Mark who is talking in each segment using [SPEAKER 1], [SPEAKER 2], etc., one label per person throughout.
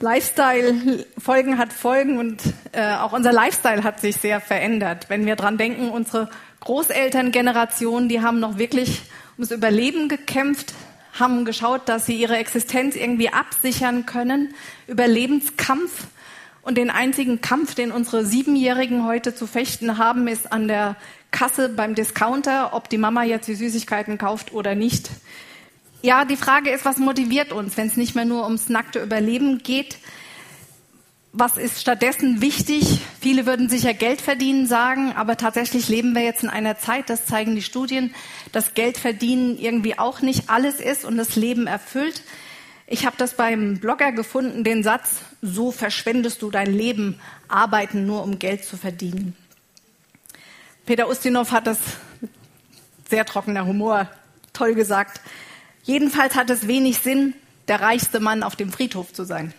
[SPEAKER 1] Lifestyle, Folgen hat Folgen und äh, auch unser Lifestyle hat sich sehr verändert. Wenn wir dran denken, unsere Großelterngeneration, die haben noch wirklich ums Überleben gekämpft, haben geschaut, dass sie ihre Existenz irgendwie absichern können, Überlebenskampf. Und den einzigen Kampf, den unsere Siebenjährigen heute zu fechten haben, ist an der Kasse beim Discounter, ob die Mama jetzt die Süßigkeiten kauft oder nicht. Ja, die Frage ist, was motiviert uns, wenn es nicht mehr nur ums nackte Überleben geht? Was ist stattdessen wichtig? Viele würden sicher Geld verdienen sagen, aber tatsächlich leben wir jetzt in einer Zeit, das zeigen die Studien, dass Geld verdienen irgendwie auch nicht alles ist und das Leben erfüllt. Ich habe das beim Blogger gefunden, den Satz, so verschwendest du dein Leben, arbeiten nur um Geld zu verdienen. Peter Ustinov hat das sehr trockener Humor toll gesagt. Jedenfalls hat es wenig Sinn, der reichste Mann auf dem Friedhof zu sein.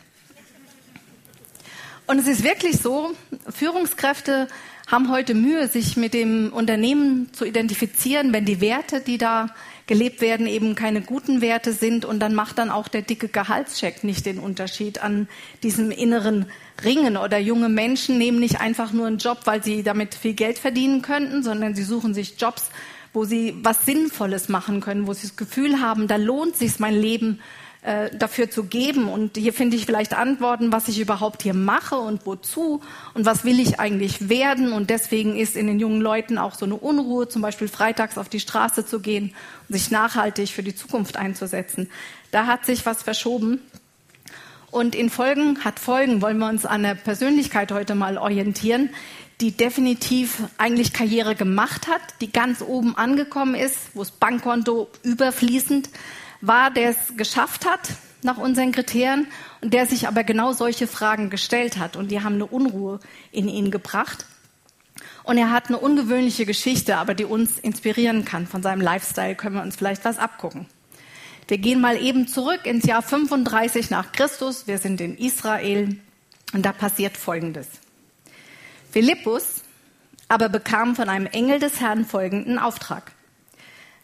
[SPEAKER 1] Und es ist wirklich so, Führungskräfte haben heute Mühe, sich mit dem Unternehmen zu identifizieren, wenn die Werte, die da gelebt werden, eben keine guten Werte sind. Und dann macht dann auch der dicke Gehaltscheck nicht den Unterschied an diesem inneren Ringen. Oder junge Menschen nehmen nicht einfach nur einen Job, weil sie damit viel Geld verdienen könnten, sondern sie suchen sich Jobs, wo sie was Sinnvolles machen können, wo sie das Gefühl haben, da lohnt sich mein Leben äh, dafür zu geben. Und hier finde ich vielleicht Antworten, was ich überhaupt hier mache und wozu und was will ich eigentlich werden. Und deswegen ist in den jungen Leuten auch so eine Unruhe, zum Beispiel freitags auf die Straße zu gehen und sich nachhaltig für die Zukunft einzusetzen. Da hat sich was verschoben. Und in Folgen hat Folgen, wollen wir uns an der Persönlichkeit heute mal orientieren, die definitiv eigentlich Karriere gemacht hat, die ganz oben angekommen ist, wo das Bankkonto überfließend war, der es geschafft hat nach unseren Kriterien und der sich aber genau solche Fragen gestellt hat und die haben eine Unruhe in ihn gebracht. Und er hat eine ungewöhnliche Geschichte, aber die uns inspirieren kann. Von seinem Lifestyle können wir uns vielleicht was abgucken. Wir gehen mal eben zurück ins Jahr 35 nach Christus. Wir sind in Israel und da passiert Folgendes. Philippus aber bekam von einem Engel des Herrn folgenden Auftrag.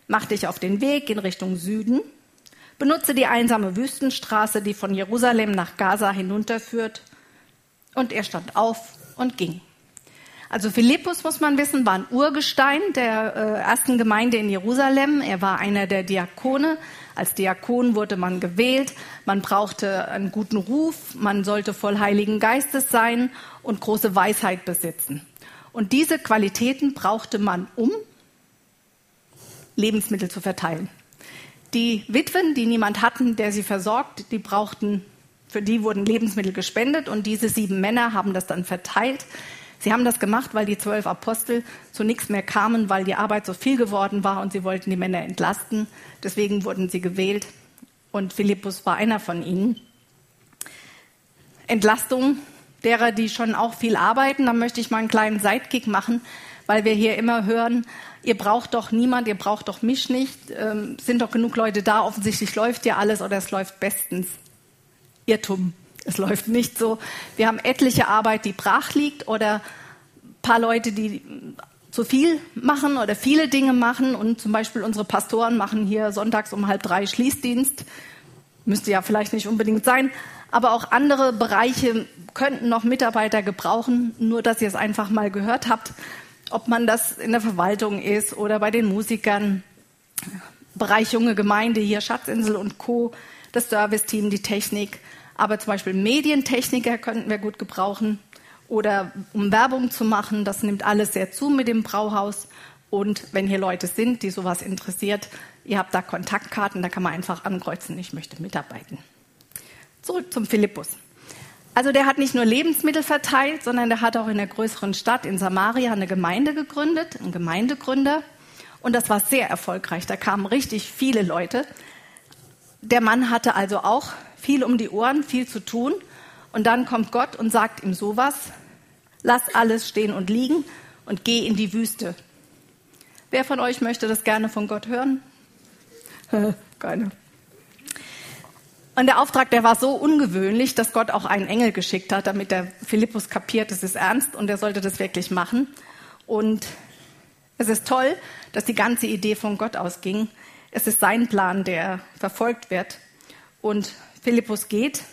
[SPEAKER 1] Mach dich auf den Weg in Richtung Süden, benutze die einsame Wüstenstraße, die von Jerusalem nach Gaza hinunterführt. Und er stand auf und ging. Also Philippus, muss man wissen, war ein Urgestein der äh, ersten Gemeinde in Jerusalem. Er war einer der Diakone. Als Diakon wurde man gewählt. Man brauchte einen guten Ruf. Man sollte voll Heiligen Geistes sein und große Weisheit besitzen. Und diese Qualitäten brauchte man, um Lebensmittel zu verteilen. Die Witwen, die niemand hatten, der sie versorgt, die brauchten, für die wurden Lebensmittel gespendet und diese sieben Männer haben das dann verteilt. Sie haben das gemacht, weil die zwölf Apostel zu nichts mehr kamen, weil die Arbeit so viel geworden war und sie wollten die Männer entlasten. Deswegen wurden sie gewählt und Philippus war einer von ihnen. Entlastung derer, die schon auch viel arbeiten, da möchte ich mal einen kleinen Sidekick machen, weil wir hier immer hören, ihr braucht doch niemand, ihr braucht doch mich nicht, ähm, sind doch genug Leute da, offensichtlich läuft ja alles oder es läuft bestens. Irrtum. Es läuft nicht so. Wir haben etliche Arbeit, die brach liegt oder ein paar Leute, die zu viel machen oder viele Dinge machen. Und zum Beispiel unsere Pastoren machen hier sonntags um halb drei Schließdienst. Müsste ja vielleicht nicht unbedingt sein. Aber auch andere Bereiche könnten noch Mitarbeiter gebrauchen. Nur, dass ihr es einfach mal gehört habt. Ob man das in der Verwaltung ist oder bei den Musikern. Bereich junge Gemeinde hier, Schatzinsel und Co., das Serviceteam, die Technik. Aber zum Beispiel Medientechniker könnten wir gut gebrauchen oder um Werbung zu machen. Das nimmt alles sehr zu mit dem Brauhaus. Und wenn hier Leute sind, die sowas interessiert, ihr habt da Kontaktkarten, da kann man einfach ankreuzen, ich möchte mitarbeiten. Zurück zum Philippus. Also der hat nicht nur Lebensmittel verteilt, sondern der hat auch in der größeren Stadt in Samaria eine Gemeinde gegründet, ein Gemeindegründer. Und das war sehr erfolgreich. Da kamen richtig viele Leute. Der Mann hatte also auch viel um die Ohren, viel zu tun. Und dann kommt Gott und sagt ihm sowas, lass alles stehen und liegen und geh in die Wüste. Wer von euch möchte das gerne von Gott hören? Keine. Und der Auftrag, der war so ungewöhnlich, dass Gott auch einen Engel geschickt hat, damit der Philippus kapiert, es ist ernst und er sollte das wirklich machen. Und es ist toll, dass die ganze Idee von Gott ausging. Es ist sein Plan, der verfolgt wird. Und Philippus geht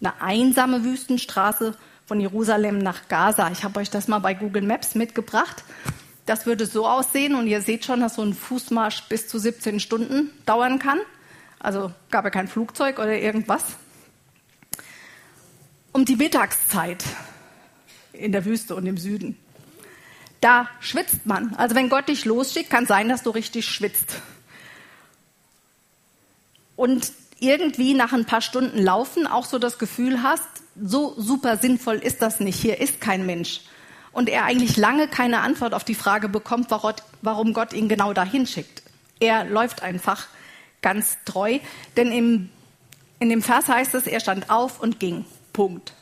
[SPEAKER 1] eine einsame Wüstenstraße von Jerusalem nach Gaza. Ich habe euch das mal bei Google Maps mitgebracht. Das würde so aussehen und ihr seht schon, dass so ein Fußmarsch bis zu 17 Stunden dauern kann. Also gab er kein Flugzeug oder irgendwas. Um die Mittagszeit in der Wüste und im Süden. Da schwitzt man. Also wenn Gott dich losschickt, kann sein, dass du richtig schwitzt. Und irgendwie nach ein paar Stunden Laufen auch so das Gefühl hast, so super sinnvoll ist das nicht. Hier ist kein Mensch. Und er eigentlich lange keine Antwort auf die Frage bekommt, warum Gott ihn genau dahin schickt. Er läuft einfach ganz treu. Denn im, in dem Vers heißt es, er stand auf und ging. Punkt.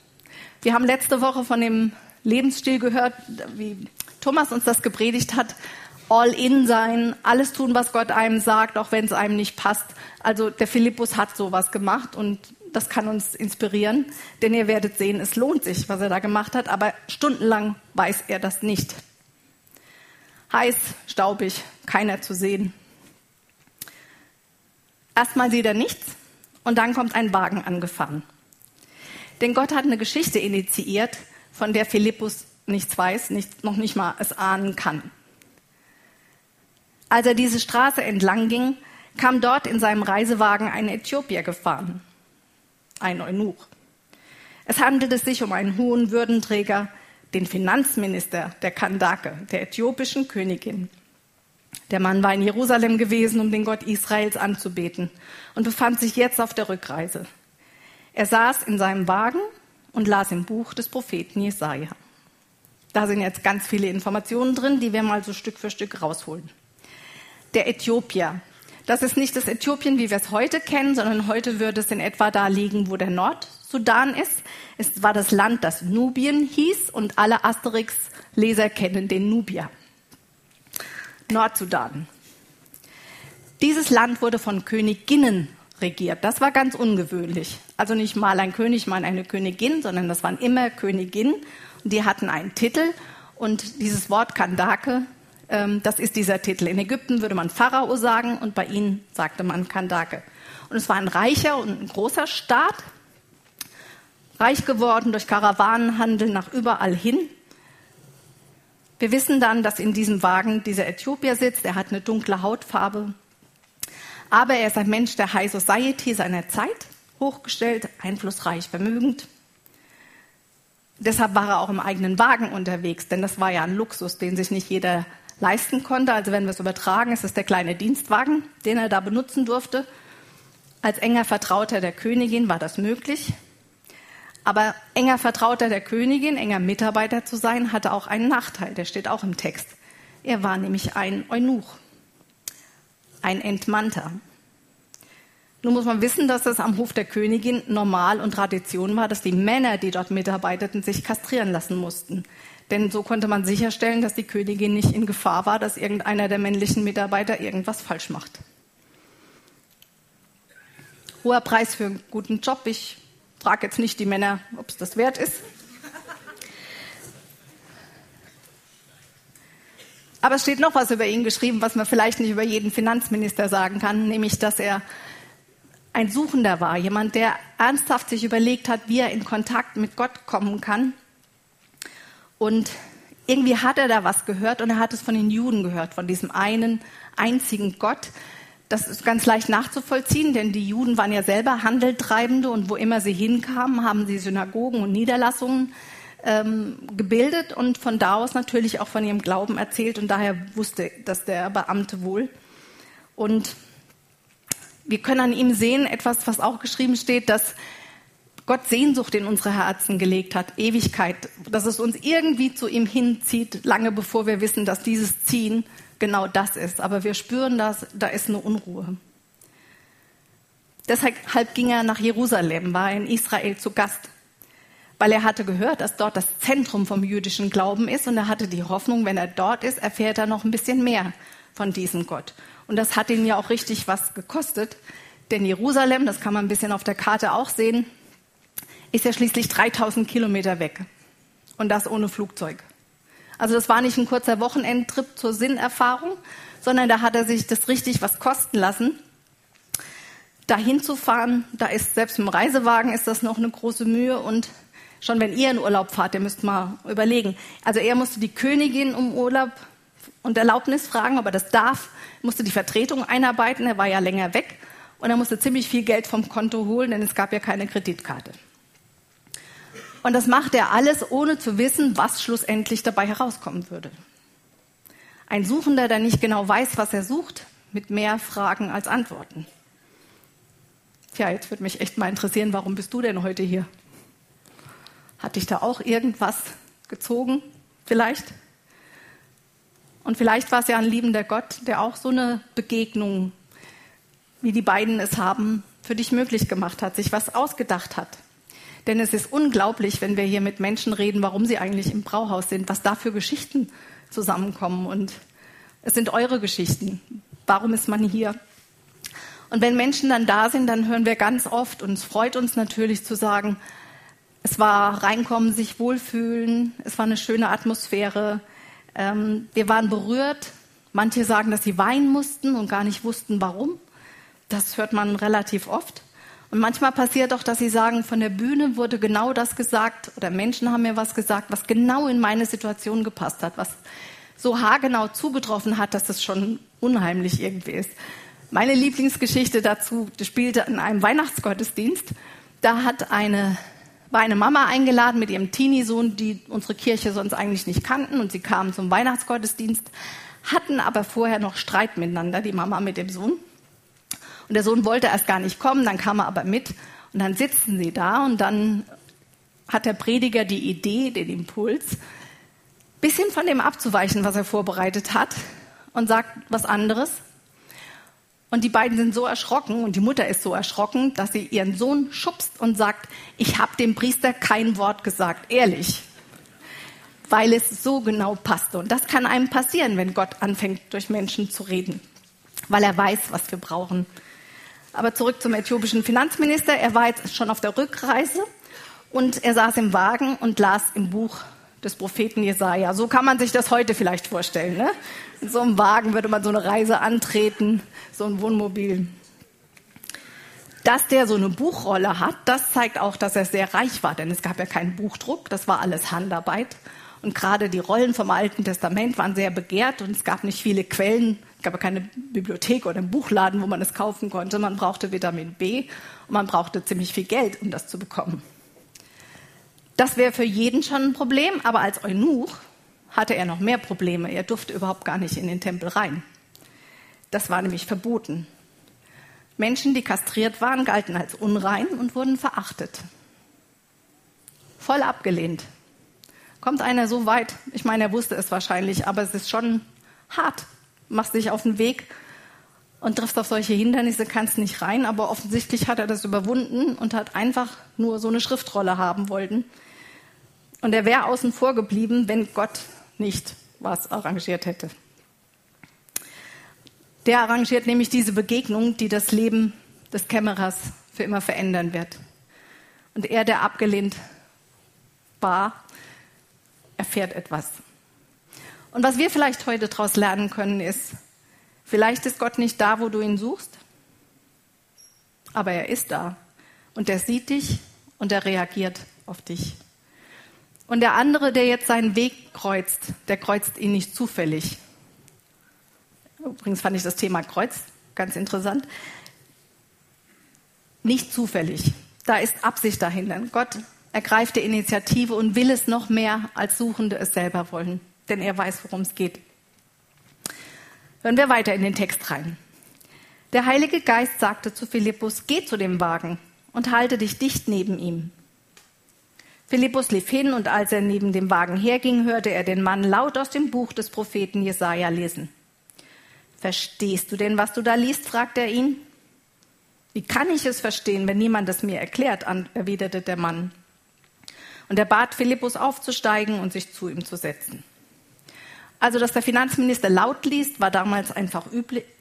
[SPEAKER 1] Wir haben letzte Woche von dem Lebensstil gehört, wie Thomas uns das gepredigt hat. All in sein, alles tun, was Gott einem sagt, auch wenn es einem nicht passt. Also der Philippus hat sowas gemacht und das kann uns inspirieren, denn ihr werdet sehen, es lohnt sich, was er da gemacht hat, aber stundenlang weiß er das nicht. Heiß, staubig, keiner zu sehen. Erstmal sieht er nichts und dann kommt ein Wagen angefahren. Denn Gott hat eine Geschichte initiiert, von der Philippus nichts weiß, nicht, noch nicht mal es ahnen kann. Als er diese Straße entlang ging, kam dort in seinem Reisewagen ein Äthiopier gefahren, ein Eunuch. Es handelte sich um einen hohen Würdenträger, den Finanzminister der Kandake, der äthiopischen Königin. Der Mann war in Jerusalem gewesen, um den Gott Israels anzubeten und befand sich jetzt auf der Rückreise. Er saß in seinem Wagen und las im Buch des Propheten Jesaja. Da sind jetzt ganz viele Informationen drin, die wir mal so Stück für Stück rausholen. Der Äthiopier. Das ist nicht das Äthiopien, wie wir es heute kennen, sondern heute würde es in etwa da liegen, wo der Nordsudan ist. Es war das Land, das Nubien hieß und alle Asterix-Leser kennen den Nubier. Nordsudan. Dieses Land wurde von Königinnen regiert. Das war ganz ungewöhnlich. Also nicht mal ein König, mal eine Königin, sondern das waren immer Königinnen. Und die hatten einen Titel. Und dieses Wort Kandake, ähm, das ist dieser Titel. In Ägypten würde man Pharao sagen und bei ihnen sagte man Kandake. Und es war ein reicher und ein großer Staat, reich geworden durch Karawanenhandel nach überall hin. Wir wissen dann, dass in diesem Wagen dieser Äthiopier sitzt. Er hat eine dunkle Hautfarbe. Aber er ist ein Mensch der High Society seiner Zeit, hochgestellt, einflussreich, vermögend. Deshalb war er auch im eigenen Wagen unterwegs, denn das war ja ein Luxus, den sich nicht jeder leisten konnte. Also wenn wir es übertragen, ist es der kleine Dienstwagen, den er da benutzen durfte. Als enger Vertrauter der Königin war das möglich. Aber enger Vertrauter der Königin, enger Mitarbeiter zu sein, hatte auch einen Nachteil. Der steht auch im Text. Er war nämlich ein Eunuch, ein Entmannter. Nun muss man wissen, dass es am Hof der Königin normal und Tradition war, dass die Männer, die dort mitarbeiteten, sich kastrieren lassen mussten. Denn so konnte man sicherstellen, dass die Königin nicht in Gefahr war, dass irgendeiner der männlichen Mitarbeiter irgendwas falsch macht. Hoher Preis für einen guten Job. Ich frage jetzt nicht die Männer, ob es das wert ist. Aber es steht noch was über ihn geschrieben, was man vielleicht nicht über jeden Finanzminister sagen kann, nämlich, dass er ein Suchender war, jemand, der ernsthaft sich überlegt hat, wie er in Kontakt mit Gott kommen kann. Und irgendwie hat er da was gehört und er hat es von den Juden gehört, von diesem einen einzigen Gott, das ist ganz leicht nachzuvollziehen, denn die Juden waren ja selber Handeltreibende und wo immer sie hinkamen, haben sie Synagogen und Niederlassungen ähm, gebildet und von da aus natürlich auch von ihrem Glauben erzählt und daher wusste das der Beamte wohl. Und wir können an ihm sehen, etwas, was auch geschrieben steht, dass Gott Sehnsucht in unsere Herzen gelegt hat, Ewigkeit, dass es uns irgendwie zu ihm hinzieht, lange bevor wir wissen, dass dieses Ziehen genau das ist. Aber wir spüren das, da ist eine Unruhe. Deshalb ging er nach Jerusalem, war in Israel zu Gast. weil er hatte gehört, dass dort das Zentrum vom jüdischen Glauben ist und er hatte die Hoffnung, wenn er dort ist, erfährt er noch ein bisschen mehr von diesem Gott. Und das hat ihn ja auch richtig was gekostet, denn Jerusalem, das kann man ein bisschen auf der Karte auch sehen, ist ja schließlich 3000 Kilometer weg und das ohne Flugzeug. Also das war nicht ein kurzer Wochenendtrip zur Sinnerfahrung, sondern da hat er sich das richtig was kosten lassen. Dahin zu fahren, da ist selbst im Reisewagen ist das noch eine große Mühe und schon wenn ihr in Urlaub fahrt, ihr müsst mal überlegen. Also er musste die Königin um Urlaub und Erlaubnis fragen, ob er das darf, musste die Vertretung einarbeiten, er war ja länger weg und er musste ziemlich viel Geld vom Konto holen, denn es gab ja keine Kreditkarte. Und das macht er alles, ohne zu wissen, was schlussendlich dabei herauskommen würde. Ein Suchender, der nicht genau weiß, was er sucht, mit mehr Fragen als Antworten. Tja, jetzt würde mich echt mal interessieren, warum bist du denn heute hier? Hat dich da auch irgendwas gezogen? Vielleicht? Und vielleicht war es ja ein liebender Gott, der auch so eine Begegnung, wie die beiden es haben, für dich möglich gemacht hat, sich was ausgedacht hat. Denn es ist unglaublich, wenn wir hier mit Menschen reden, warum sie eigentlich im Brauhaus sind, was da für Geschichten zusammenkommen. Und es sind eure Geschichten. Warum ist man hier? Und wenn Menschen dann da sind, dann hören wir ganz oft, und es freut uns natürlich zu sagen, es war reinkommen, sich wohlfühlen, es war eine schöne Atmosphäre, ähm, wir waren berührt. Manche sagen, dass sie weinen mussten und gar nicht wussten, warum. Das hört man relativ oft. Und manchmal passiert auch, dass sie sagen, von der Bühne wurde genau das gesagt oder Menschen haben mir was gesagt, was genau in meine Situation gepasst hat, was so haargenau zugetroffen hat, dass es schon unheimlich irgendwie ist. Meine Lieblingsgeschichte dazu spielte in einem Weihnachtsgottesdienst. Da hat eine, war eine Mama eingeladen mit ihrem Teenie-Sohn, die unsere Kirche sonst eigentlich nicht kannten und sie kamen zum Weihnachtsgottesdienst, hatten aber vorher noch Streit miteinander, die Mama mit dem Sohn. Und der Sohn wollte erst gar nicht kommen, dann kam er aber mit. Und dann sitzen sie da und dann hat der Prediger die Idee, den Impuls, bisschen von dem abzuweichen, was er vorbereitet hat und sagt was anderes. Und die beiden sind so erschrocken und die Mutter ist so erschrocken, dass sie ihren Sohn schubst und sagt, ich habe dem Priester kein Wort gesagt, ehrlich, weil es so genau passte. Und das kann einem passieren, wenn Gott anfängt, durch Menschen zu reden, weil er weiß, was wir brauchen. Aber zurück zum äthiopischen Finanzminister. Er war jetzt schon auf der Rückreise und er saß im Wagen und las im Buch des Propheten Jesaja. So kann man sich das heute vielleicht vorstellen. Ne? In so einem Wagen würde man so eine Reise antreten, so ein Wohnmobil. Dass der so eine Buchrolle hat, das zeigt auch, dass er sehr reich war, denn es gab ja keinen Buchdruck, das war alles Handarbeit. Und gerade die Rollen vom Alten Testament waren sehr begehrt und es gab nicht viele Quellen. Es gab keine Bibliothek oder einen Buchladen, wo man es kaufen konnte. Man brauchte Vitamin B und man brauchte ziemlich viel Geld, um das zu bekommen. Das wäre für jeden schon ein Problem, aber als Eunuch hatte er noch mehr Probleme. Er durfte überhaupt gar nicht in den Tempel rein. Das war nämlich verboten. Menschen, die kastriert waren, galten als unrein und wurden verachtet. Voll abgelehnt. Kommt einer so weit, ich meine, er wusste es wahrscheinlich, aber es ist schon hart. Machst dich auf den Weg und triffst auf solche Hindernisse, kannst nicht rein, aber offensichtlich hat er das überwunden und hat einfach nur so eine Schriftrolle haben wollen. Und er wäre außen vor geblieben, wenn Gott nicht was arrangiert hätte. Der arrangiert nämlich diese Begegnung, die das Leben des Kämmerers für immer verändern wird. Und er, der abgelehnt war, erfährt etwas. Und was wir vielleicht heute daraus lernen können, ist, vielleicht ist Gott nicht da, wo du ihn suchst, aber er ist da. Und er sieht dich und er reagiert auf dich. Und der andere, der jetzt seinen Weg kreuzt, der kreuzt ihn nicht zufällig. Übrigens fand ich das Thema Kreuz ganz interessant. Nicht zufällig. Da ist Absicht dahinter. Gott ergreift die Initiative und will es noch mehr, als Suchende es selber wollen, denn er weiß, worum es geht. Hören wir weiter in den Text rein. Der Heilige Geist sagte zu Philippus, geh zu dem Wagen und halte dich dicht neben ihm. Philippus lief hin und als er neben dem Wagen herging, hörte er den Mann laut aus dem Buch des Propheten Jesaja lesen. Verstehst du denn, was du da liest? fragte er ihn. Wie kann ich es verstehen, wenn niemand es mir erklärt? erwiderte der Mann. Und er bat Philippus aufzusteigen und sich zu ihm zu setzen. Also, dass der Finanzminister laut liest, war damals einfach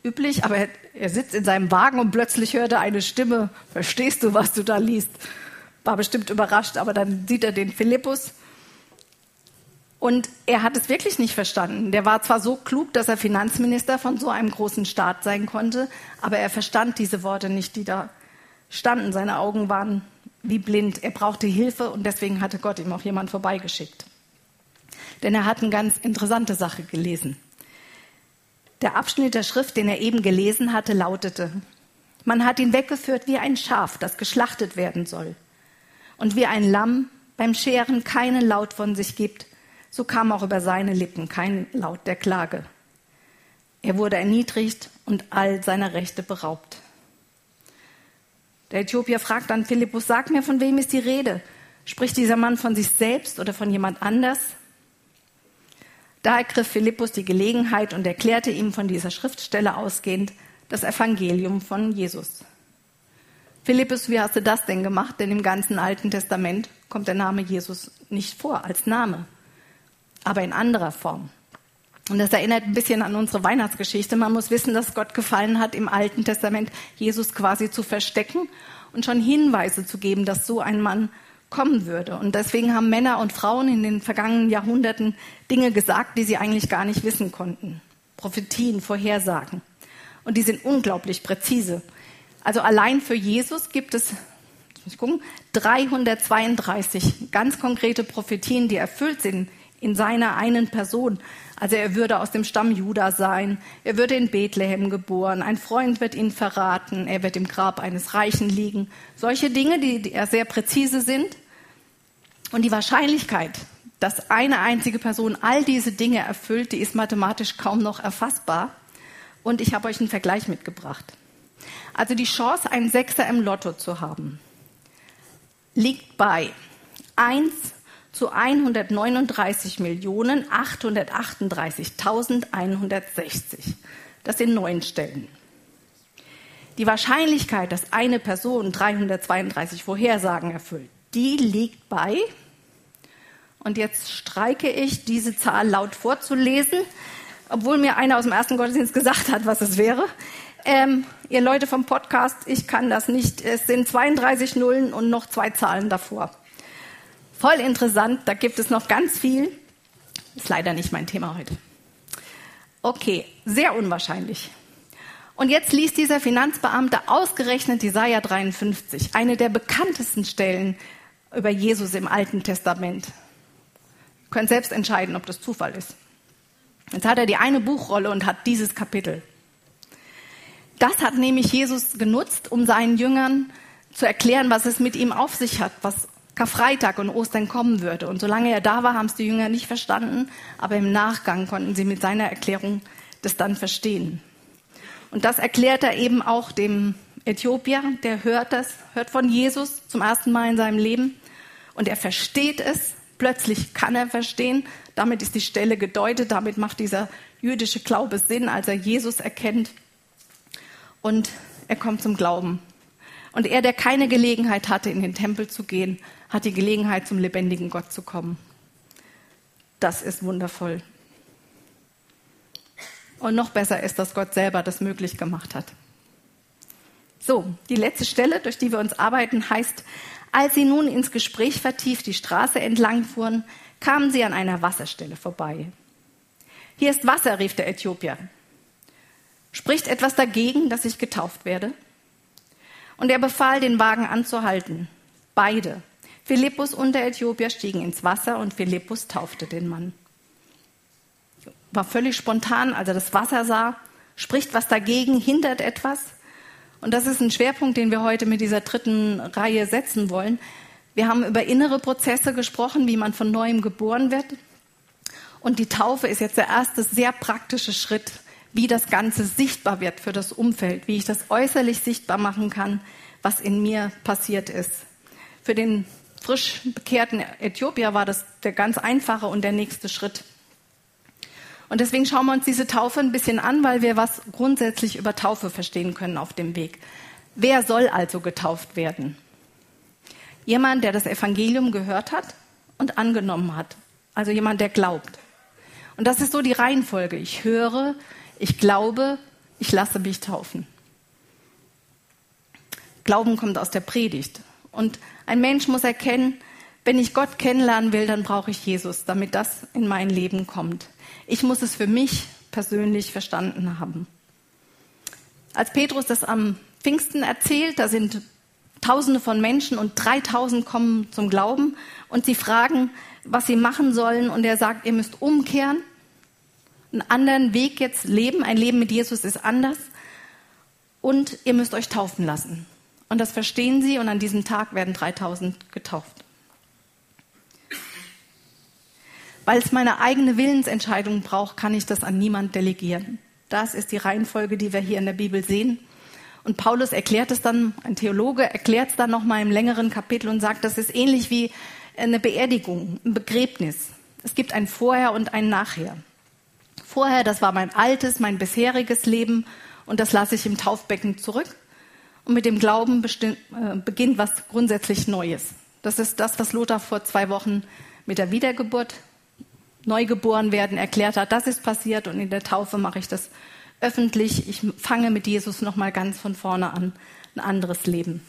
[SPEAKER 1] üblich, aber er, sitzt in seinem Wagen und plötzlich hört er eine Stimme. Verstehst du, was du da liest? War bestimmt überrascht, aber dann sieht er den Philippus und er hat es wirklich nicht verstanden. Der war zwar so klug, dass er Finanzminister von so einem großen Staat sein konnte, aber er verstand diese Worte nicht, die da standen. Seine Augen waren wie blind. Er brauchte Hilfe und deswegen hatte Gott ihm auch jemand vorbeigeschickt. Denn er hat eine ganz interessante Sache gelesen. Der Abschnitt der Schrift, den er eben gelesen hatte, lautete, man hat ihn weggeführt wie ein Schaf, das geschlachtet werden soll. Und wie ein Lamm beim Scheren keinen Laut von sich gibt, so kam auch über seine Lippen kein Laut der Klage. Er wurde erniedrigt und all seiner Rechte beraubt. Der Äthiopier fragt dann Philippus, sag mir, von wem ist die Rede? Spricht dieser Mann von sich selbst oder von jemand anders? Da ergriff Philippus die Gelegenheit und erklärte ihm von dieser Schriftstelle ausgehend das Evangelium von Jesus. Philippus, wie hast du das denn gemacht? Denn im ganzen Alten Testament kommt der Name Jesus nicht vor als Name aber in anderer Form. Und das erinnert ein bisschen an unsere Weihnachtsgeschichte. Man muss wissen, dass Gott gefallen hat, im Alten Testament Jesus quasi zu verstecken und schon Hinweise zu geben, dass so ein Mann kommen würde. Und deswegen haben Männer und Frauen in den vergangenen Jahrhunderten Dinge gesagt, die sie eigentlich gar nicht wissen konnten. Prophetien, Vorhersagen. Und die sind unglaublich präzise. Also allein für Jesus gibt es muss ich gucken, 332 ganz konkrete Prophetien, die erfüllt sind in seiner einen Person. Also er würde aus dem Stamm Juda sein, er würde in Bethlehem geboren, ein Freund wird ihn verraten, er wird im Grab eines Reichen liegen. Solche Dinge, die, die sehr präzise sind. Und die Wahrscheinlichkeit, dass eine einzige Person all diese Dinge erfüllt, die ist mathematisch kaum noch erfassbar. Und ich habe euch einen Vergleich mitgebracht. Also die Chance, einen Sechser im Lotto zu haben, liegt bei 1 zu 139.838.160. Das sind neun Stellen. Die Wahrscheinlichkeit, dass eine Person 332 Vorhersagen erfüllt, die liegt bei, und jetzt streike ich, diese Zahl laut vorzulesen, obwohl mir einer aus dem ersten Gottesdienst gesagt hat, was es wäre. Ähm, ihr Leute vom Podcast, ich kann das nicht. Es sind 32 Nullen und noch zwei Zahlen davor. Voll interessant, da gibt es noch ganz viel. Ist leider nicht mein Thema heute. Okay, sehr unwahrscheinlich. Und jetzt liest dieser Finanzbeamte ausgerechnet Jesaja 53, eine der bekanntesten Stellen über Jesus im Alten Testament. Ihr könnt selbst entscheiden, ob das Zufall ist. Jetzt hat er die eine Buchrolle und hat dieses Kapitel. Das hat nämlich Jesus genutzt, um seinen Jüngern zu erklären, was es mit ihm auf sich hat, was Karfreitag und Ostern kommen würde. Und solange er da war, haben es die Jünger nicht verstanden, aber im Nachgang konnten sie mit seiner Erklärung das dann verstehen. Und das erklärt er eben auch dem Äthiopier, der hört das, hört von Jesus zum ersten Mal in seinem Leben und er versteht es. Plötzlich kann er verstehen. Damit ist die Stelle gedeutet. Damit macht dieser jüdische Glaube Sinn, als er Jesus erkennt. Und er kommt zum Glauben. Und er, der keine Gelegenheit hatte, in den Tempel zu gehen, hat die Gelegenheit, zum lebendigen Gott zu kommen. Das ist wundervoll. Und noch besser ist, dass Gott selber das möglich gemacht hat. So, die letzte Stelle, durch die wir uns arbeiten, heißt, als sie nun ins Gespräch vertieft die Straße entlang fuhren, kamen sie an einer Wasserstelle vorbei. Hier ist Wasser, rief der Äthiopier. Spricht etwas dagegen, dass ich getauft werde? Und er befahl, den Wagen anzuhalten. Beide, Philippus und der Äthiopier stiegen ins Wasser und Philippus taufte den Mann. War völlig spontan, als er das Wasser sah, spricht was dagegen, hindert etwas. Und das ist ein Schwerpunkt, den wir heute mit dieser dritten Reihe setzen wollen. Wir haben über innere Prozesse gesprochen, wie man von neuem geboren wird. Und die Taufe ist jetzt der erste sehr praktische Schritt, wie das Ganze sichtbar wird für das Umfeld, wie ich das äußerlich sichtbar machen kann, was in mir passiert ist. Für den frisch bekehrten Äthiopier war das der ganz einfache und der nächste Schritt. Und deswegen schauen wir uns diese Taufe ein bisschen an, weil wir was grundsätzlich über Taufe verstehen können auf dem Weg. Wer soll also getauft werden? Jemand, der das Evangelium gehört hat und angenommen hat. Also jemand, der glaubt. Und das ist so die Reihenfolge. Ich höre, ich glaube, ich lasse mich taufen. Glauben kommt aus der Predigt. Und ein Mensch muss erkennen, wenn ich Gott kennenlernen will, dann brauche ich Jesus, damit das in mein Leben kommt. Ich muss es für mich persönlich verstanden haben. Als Petrus das am Pfingsten erzählt, da sind Tausende von Menschen und 3000 kommen zum Glauben und sie fragen, was sie machen sollen und er sagt, ihr müsst umkehren, einen anderen Weg jetzt leben, ein Leben mit Jesus ist anders und ihr müsst euch taufen lassen. Und das verstehen sie und an diesem Tag werden 3000 getauft. Weil es meine eigene Willensentscheidung braucht, kann ich das an niemand delegieren. Das ist die Reihenfolge, die wir hier in der Bibel sehen. Und Paulus erklärt es dann, ein Theologe erklärt es dann nochmal im längeren Kapitel und sagt, das ist ähnlich wie eine Beerdigung, ein Begräbnis. Es gibt ein Vorher und ein Nachher. Vorher, das war mein altes, mein bisheriges Leben und das lasse ich im Taufbecken zurück. Und mit dem Glauben äh, beginnt was grundsätzlich Neues. Das ist das, was Lothar vor zwei Wochen mit der Wiedergeburt, Neugeboren werden, erklärt hat. Das ist passiert und in der Taufe mache ich das öffentlich. Ich fange mit Jesus nochmal ganz von vorne an, ein anderes Leben.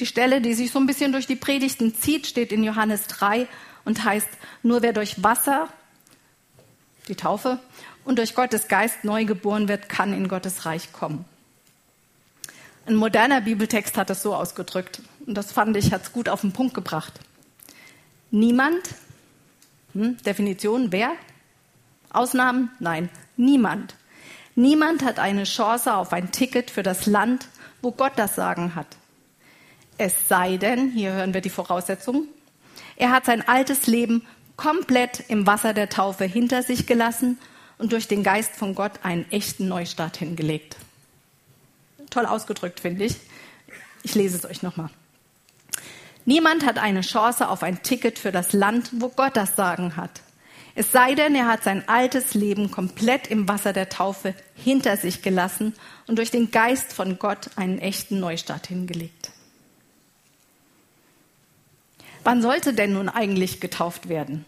[SPEAKER 1] Die Stelle, die sich so ein bisschen durch die Predigten zieht, steht in Johannes 3 und heißt, nur wer durch Wasser, die Taufe, und durch Gottes Geist neu geboren wird, kann in Gottes Reich kommen. Ein moderner Bibeltext hat es so ausgedrückt. Und das fand ich, hat es gut auf den Punkt gebracht. Niemand, hm, Definition, wer? Ausnahmen? Nein, niemand. Niemand hat eine Chance auf ein Ticket für das Land, wo Gott das Sagen hat. Es sei denn, hier hören wir die Voraussetzungen, er hat sein altes Leben komplett im Wasser der Taufe hinter sich gelassen und durch den Geist von Gott einen echten Neustart hingelegt toll ausgedrückt, finde ich. Ich lese es euch nochmal. Niemand hat eine Chance auf ein Ticket für das Land, wo Gott das Sagen hat. Es sei denn, er hat sein altes Leben komplett im Wasser der Taufe hinter sich gelassen und durch den Geist von Gott einen echten Neustart hingelegt. Wann sollte denn nun eigentlich getauft werden?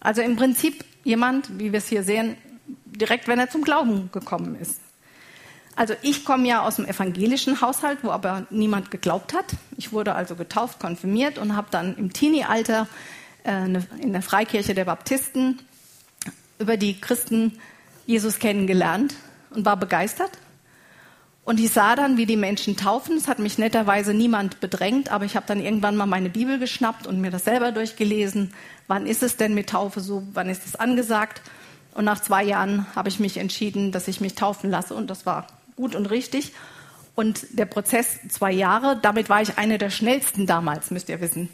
[SPEAKER 1] Also im Prinzip jemand, wie wir es hier sehen, direkt, wenn er zum Glauben gekommen ist. Also ich komme ja aus dem evangelischen Haushalt, wo aber niemand geglaubt hat. Ich wurde also getauft, konfirmiert und habe dann im Teenie-Alter äh, in der Freikirche der Baptisten über die Christen Jesus kennengelernt und war begeistert. Und ich sah dann, wie die Menschen taufen. Es hat mich netterweise niemand bedrängt, aber ich habe dann irgendwann mal meine Bibel geschnappt und mir das selber durchgelesen. Wann ist es denn mit Taufe so? Wann ist es angesagt? Und nach zwei Jahren habe ich mich entschieden, dass ich mich taufen lasse und das war gut und richtig. Und der Prozess zwei Jahre, damit war ich eine der schnellsten damals, müsst ihr wissen.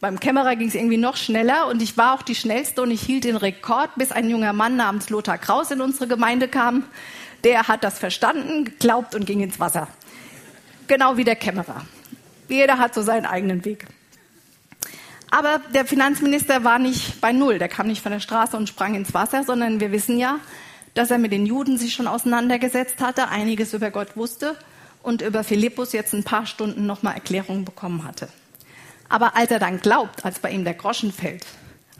[SPEAKER 1] Beim Kämmerer ging es irgendwie noch schneller und ich war auch die schnellste und ich hielt den Rekord, bis ein junger Mann namens Lothar Kraus in unsere Gemeinde kam. Der hat das verstanden, geglaubt und ging ins Wasser. Genau wie der Kämmerer. Jeder hat so seinen eigenen Weg. Aber der Finanzminister war nicht bei Null. Der kam nicht von der Straße und sprang ins Wasser, sondern wir wissen ja, dass er mit den Juden sich schon auseinandergesetzt hatte, einiges über Gott wusste und über Philippus jetzt ein paar Stunden nochmal Erklärungen bekommen hatte. Aber als er dann glaubt, als bei ihm der Groschen fällt,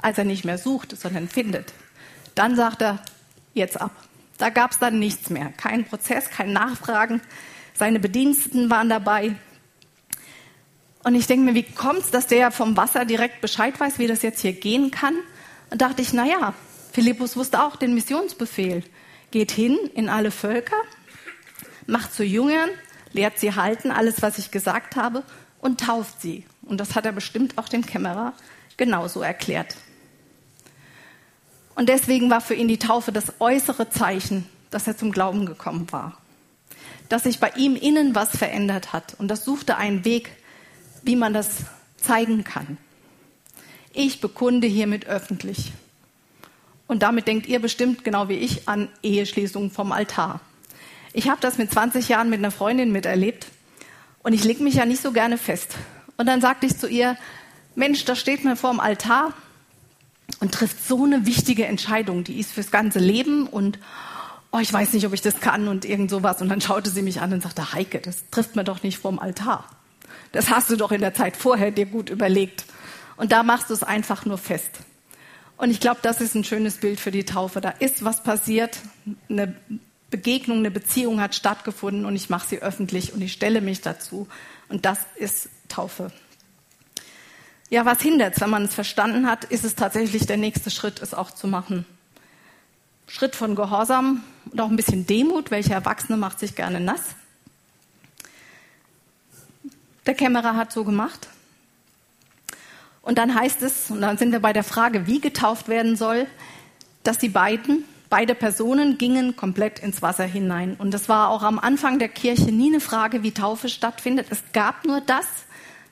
[SPEAKER 1] als er nicht mehr sucht, sondern findet, dann sagt er, jetzt ab. Da gab es dann nichts mehr. Kein Prozess, kein Nachfragen. Seine Bediensteten waren dabei. Und ich denke mir, wie kommt es, dass der vom Wasser direkt Bescheid weiß, wie das jetzt hier gehen kann? Und dachte ich, na ja, Philippus wusste auch den Missionsbefehl. Geht hin in alle Völker, macht zu Jüngern, lehrt sie halten, alles, was ich gesagt habe, und tauft sie. Und das hat er bestimmt auch dem Kämmerer genauso erklärt. Und deswegen war für ihn die Taufe das äußere Zeichen, dass er zum Glauben gekommen war. Dass sich bei ihm innen was verändert hat. Und das suchte einen Weg, wie man das zeigen kann. Ich bekunde hiermit öffentlich. Und damit denkt ihr bestimmt genau wie ich an Eheschließungen vom Altar. Ich habe das mit 20 Jahren mit einer Freundin miterlebt und ich lege mich ja nicht so gerne fest. Und dann sagte ich zu ihr, Mensch, da steht mir vor dem Altar und trifft so eine wichtige Entscheidung, die ist fürs ganze Leben und oh, ich weiß nicht, ob ich das kann und irgend sowas. Und dann schaute sie mich an und sagte, Heike, das trifft mir doch nicht vor dem Altar. das hast du doch in der Zeit vorher dir gut überlegt. Und da machst du es einfach nur fest. Und ich glaube, das ist ein schönes Bild für die Taufe. Da ist was passiert, eine Begegnung, eine Beziehung hat stattgefunden und ich mache sie öffentlich und ich stelle mich dazu. Und das ist Taufe. Ja, was hindert es, wenn man es verstanden hat, ist es tatsächlich der nächste Schritt, es auch zu machen. Schritt von Gehorsam und auch ein bisschen Demut. Welcher Erwachsene macht sich gerne nass? Der Kämmerer hat so gemacht. Und dann heißt es, und dann sind wir bei der Frage, wie getauft werden soll, dass die beiden, beide Personen gingen komplett ins Wasser hinein. Und das war auch am Anfang der Kirche nie eine Frage, wie Taufe stattfindet. Es gab nur das,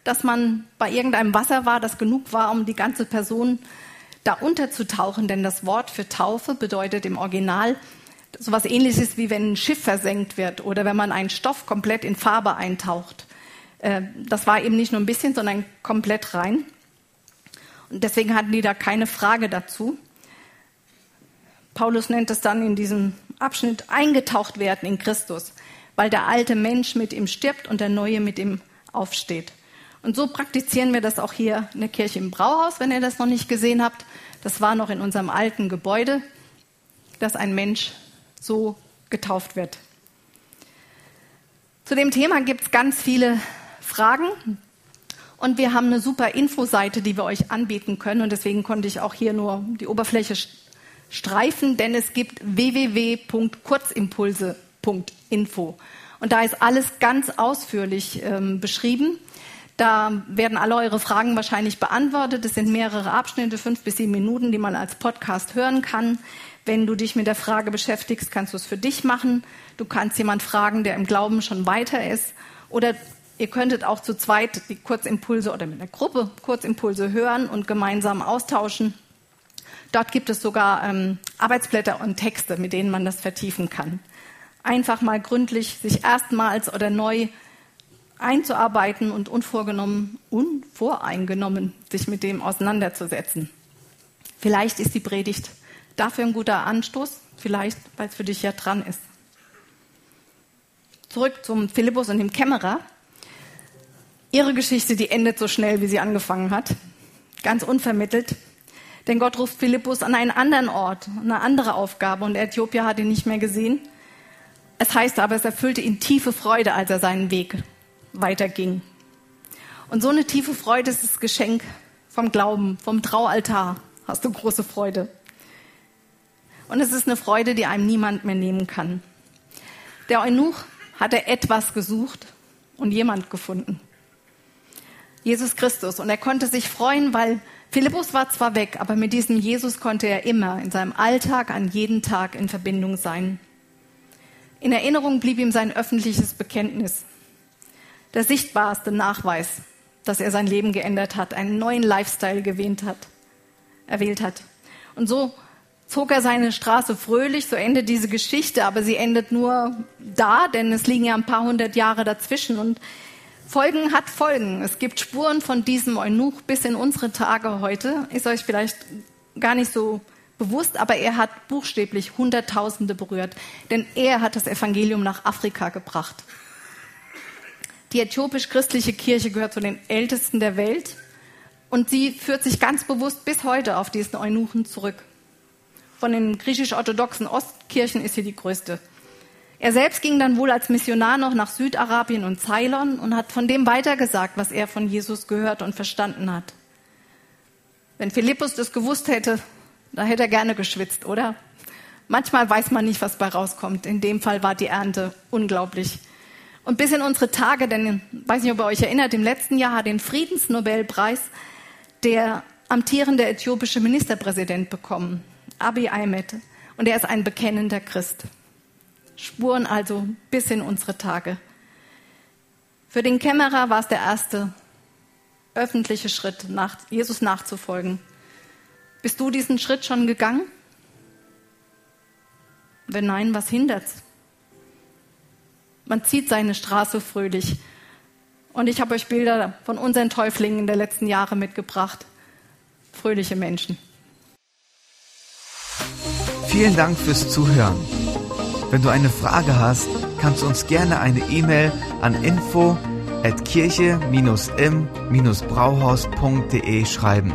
[SPEAKER 1] dass man bei irgendeinem Wasser war, das genug war, um die ganze Person da unterzutauchen. Denn das Wort für Taufe bedeutet im Original so etwas ähnliches wie wenn ein Schiff versenkt wird oder wenn man einen Stoff komplett in Farbe eintaucht. Äh, das war eben nicht nur ein bisschen, sondern komplett rein. Und deswegen hatten die da keine Frage dazu. Paulus nennt es dann in diesem Abschnitt eingetaucht werden in Christus, weil der alte Mensch mit ihm stirbt und der neue mit ihm aufsteht. Und so praktizieren wir das auch hier in der Kirche im Brauhaus, wenn ihr das noch nicht gesehen habt. Das war noch in unserem alten Gebäude, dass ein Mensch so getauft wird. Zu dem Thema gibt es ganz viele Fragen. Und wir haben eine super Infoseite, die wir euch anbieten können. Und deswegen konnte ich auch hier nur die Oberfläche streifen, denn es gibt www.kurzimpulse.info. Und da ist alles ganz ausführlich ähm, beschrieben. Da werden alle eure Fragen wahrscheinlich beantwortet. Es sind mehrere Abschnitte, fünf bis sieben Minuten, die man als Podcast hören kann. Wenn du dich mit der Frage beschäftigst, kannst du es für dich machen. Du kannst jemand fragen, der im Glauben schon weiter ist. Oder Ihr könntet auch zu zweit die Kurzimpulse oder mit einer Gruppe Kurzimpulse hören und gemeinsam austauschen. Dort gibt es sogar ähm, Arbeitsblätter und Texte, mit denen man das vertiefen kann. Einfach mal gründlich sich erstmals oder neu einzuarbeiten und unvorgenommen, unvoreingenommen sich mit dem auseinanderzusetzen. Vielleicht ist die Predigt dafür ein guter Anstoß, vielleicht weil es für dich ja dran ist. Zurück zum Philippus und dem Kämmerer. Ihre Geschichte, die endet so schnell, wie sie angefangen hat. Ganz unvermittelt. Denn Gott ruft Philippus an einen anderen Ort, eine andere Aufgabe und Äthiopier hat ihn nicht mehr gesehen. Es heißt aber, es erfüllte ihn tiefe Freude, als er seinen Weg weiterging. Und so eine tiefe Freude ist das Geschenk vom Glauben, vom Traualtar. Hast du große Freude. Und es ist eine Freude, die einem niemand mehr nehmen kann. Der Eunuch hatte etwas gesucht und jemand gefunden. Jesus Christus. Und er konnte sich freuen, weil Philippus war zwar weg, aber mit diesem Jesus konnte er immer in seinem Alltag, an jeden Tag in Verbindung sein. In Erinnerung blieb ihm sein öffentliches Bekenntnis, der sichtbarste Nachweis, dass er sein Leben geändert hat, einen neuen Lifestyle gewählt hat, erwählt hat. Und so zog er seine Straße fröhlich, so endet diese Geschichte, aber sie endet nur da, denn es liegen ja ein paar hundert Jahre dazwischen und Folgen hat Folgen. Es gibt Spuren von diesem Eunuch bis in unsere Tage heute. Ist euch vielleicht gar nicht so bewusst, aber er hat buchstäblich Hunderttausende berührt, denn er hat das Evangelium nach Afrika gebracht. Die äthiopisch-christliche Kirche gehört zu den ältesten der Welt und sie führt sich ganz bewusst bis heute auf diesen Eunuchen zurück. Von den griechisch-orthodoxen Ostkirchen ist sie die größte. Er selbst ging dann wohl als Missionar noch nach Südarabien und Ceylon und hat von dem weitergesagt, was er von Jesus gehört und verstanden hat. Wenn Philippus das gewusst hätte, da hätte er gerne geschwitzt, oder? Manchmal weiß man nicht, was bei rauskommt. In dem Fall war die Ernte unglaublich. Und bis in unsere Tage, denn ich weiß nicht, ob ihr euch erinnert, im letzten Jahr hat den Friedensnobelpreis der amtierende äthiopische Ministerpräsident bekommen, Abiy Ahmed. Und er ist ein bekennender Christ. Spuren also bis in unsere Tage. Für den Kämmerer war es der erste öffentliche Schritt, nach Jesus nachzufolgen. Bist du diesen Schritt schon gegangen? Wenn nein, was hindert's? Man zieht seine Straße fröhlich. Und ich habe euch Bilder von unseren Täuflingen der letzten Jahre mitgebracht. Fröhliche Menschen.
[SPEAKER 2] Vielen Dank fürs Zuhören. Wenn du eine Frage hast, kannst du uns gerne eine E-Mail an info at kirche-im-brauhaus.de schreiben.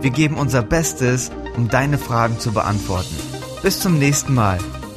[SPEAKER 2] Wir geben unser Bestes, um deine Fragen zu beantworten. Bis zum nächsten Mal